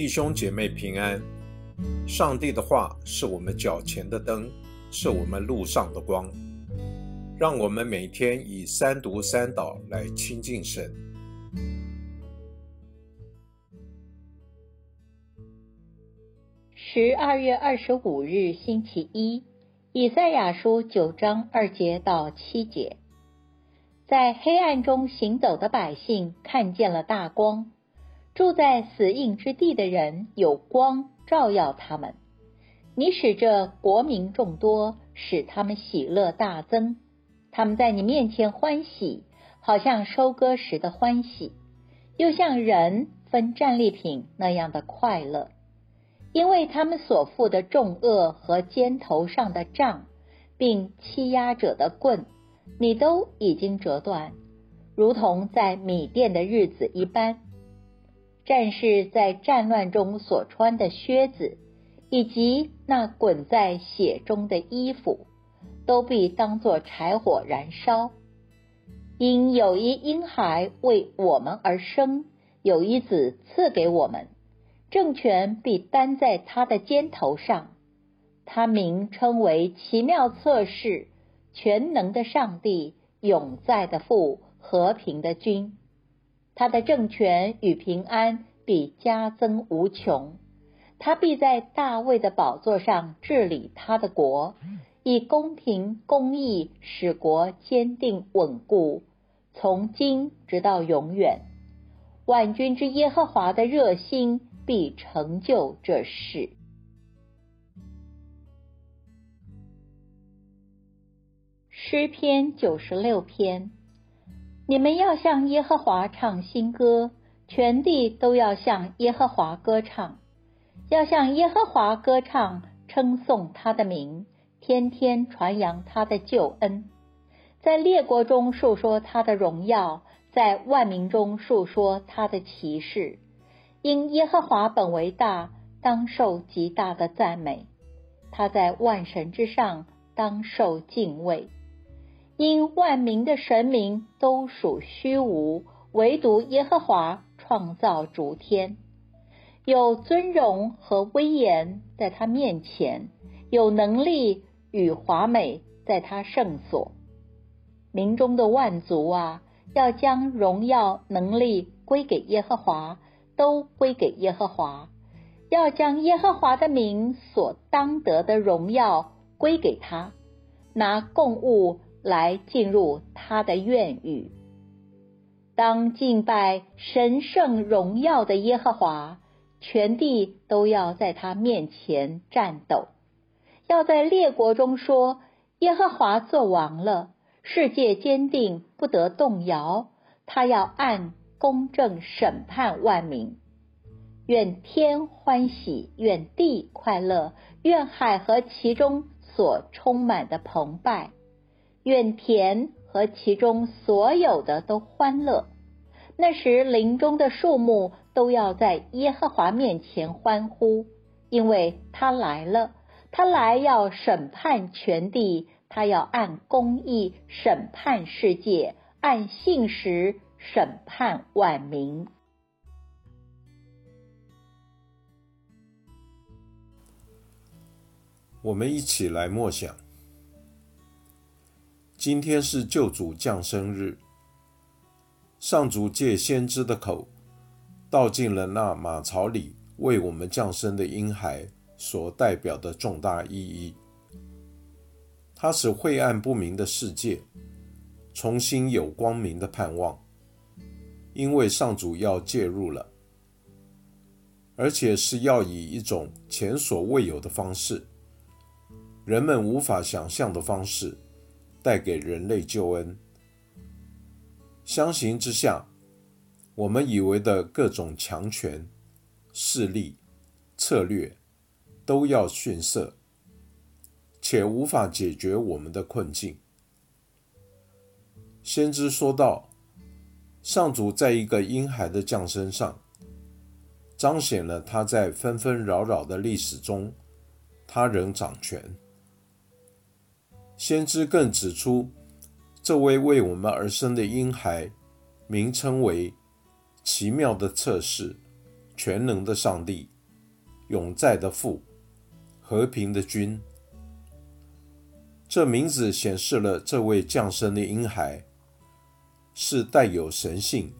弟兄姐妹平安。上帝的话是我们脚前的灯，是我们路上的光。让我们每天以三读三祷来亲近神。十二月二十五日，星期一，以赛亚书九章二节到七节，在黑暗中行走的百姓看见了大光。住在死荫之地的人有光照耀他们，你使这国民众多，使他们喜乐大增。他们在你面前欢喜，好像收割时的欢喜，又像人分战利品那样的快乐。因为他们所负的重恶和肩头上的杖，并欺压者的棍，你都已经折断，如同在米店的日子一般。战士在战乱中所穿的靴子，以及那滚在血中的衣服，都必当作柴火燃烧。因有一婴孩为我们而生，有一子赐给我们，政权必担在他的肩头上。他名称为奇妙测试、全能的上帝、永在的父、和平的君。他的政权与平安必加增无穷，他必在大卫的宝座上治理他的国，以公平公义使国坚定稳固，从今直到永远。万军之耶和华的热心必成就这事。诗篇九十六篇。你们要向耶和华唱新歌，全地都要向耶和华歌唱，要向耶和华歌唱，称颂他的名，天天传扬他的救恩，在列国中述说他的荣耀，在万民中述说他的奇事。因耶和华本为大，当受极大的赞美；他在万神之上，当受敬畏。因万民的神明都属虚无，唯独耶和华创造诸天，有尊荣和威严在他面前，有能力与华美在他圣所。民中的万族啊，要将荣耀能力归给耶和华，都归给耶和华，要将耶和华的名所当得的荣耀归给他，拿供物。来进入他的院宇，当敬拜神圣荣耀的耶和华，全地都要在他面前战斗，要在列国中说：耶和华作王了，世界坚定不得动摇。他要按公正审判万民。愿天欢喜，愿地快乐，愿海和其中所充满的澎湃。愿田和其中所有的都欢乐。那时林中的树木都要在耶和华面前欢呼，因为他来了。他来要审判全地，他要按公义审判世界，按信实审判万民。我们一起来默想。今天是救主降生日，上主借先知的口道尽了那马槽里为我们降生的婴孩所代表的重大意义。它使晦暗不明的世界重新有光明的盼望，因为上主要介入了，而且是要以一种前所未有的方式，人们无法想象的方式。带给人类救恩。相形之下，我们以为的各种强权、势力、策略都要逊色，且无法解决我们的困境。先知说道：“上主在一个婴孩的降生上，彰显了他在纷纷扰扰的历史中，他仍掌权。”先知更指出，这位为我们而生的婴孩，名称为奇妙的测试、全能的上帝，永在的父，和平的君。这名字显示了这位降生的婴孩是带有神性、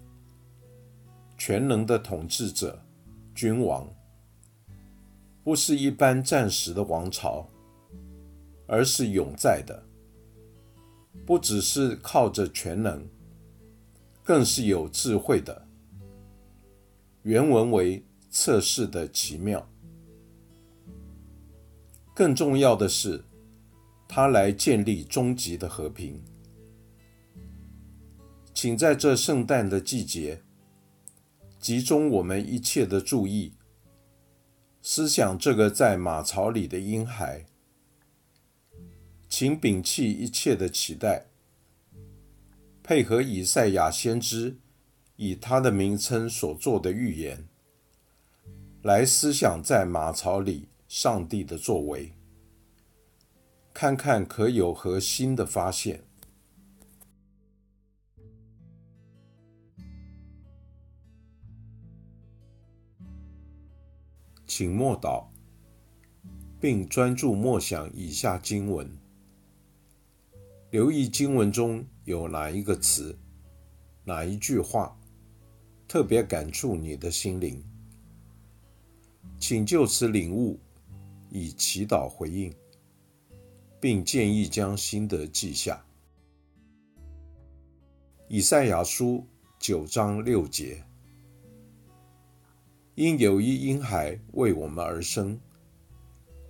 全能的统治者、君王，不是一般暂时的王朝，而是永在的。不只是靠着全能，更是有智慧的。原文为测试的奇妙。更重要的是。他来建立终极的和平，请在这圣诞的季节，集中我们一切的注意，思想这个在马槽里的婴孩，请摒弃一切的期待，配合以赛亚先知以他的名称所做的预言，来思想在马槽里上帝的作为。看看可有何新的发现，请默祷，并专注默想以下经文，留意经文中有哪一个词、哪一句话特别感触你的心灵，请就此领悟，以祈祷回应。并建议将心得记下。以赛亚书九章六节：因有一婴孩为我们而生，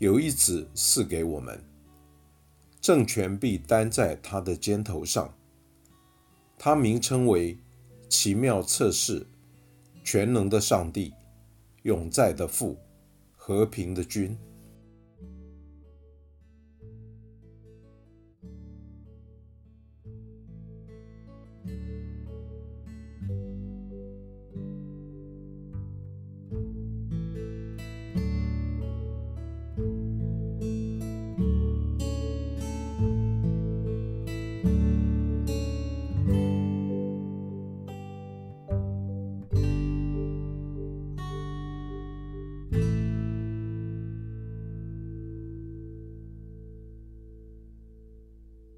有一子赐给我们，政权必担在他的肩头上。他名称为奇妙测试、全能的上帝、永在的父、和平的君。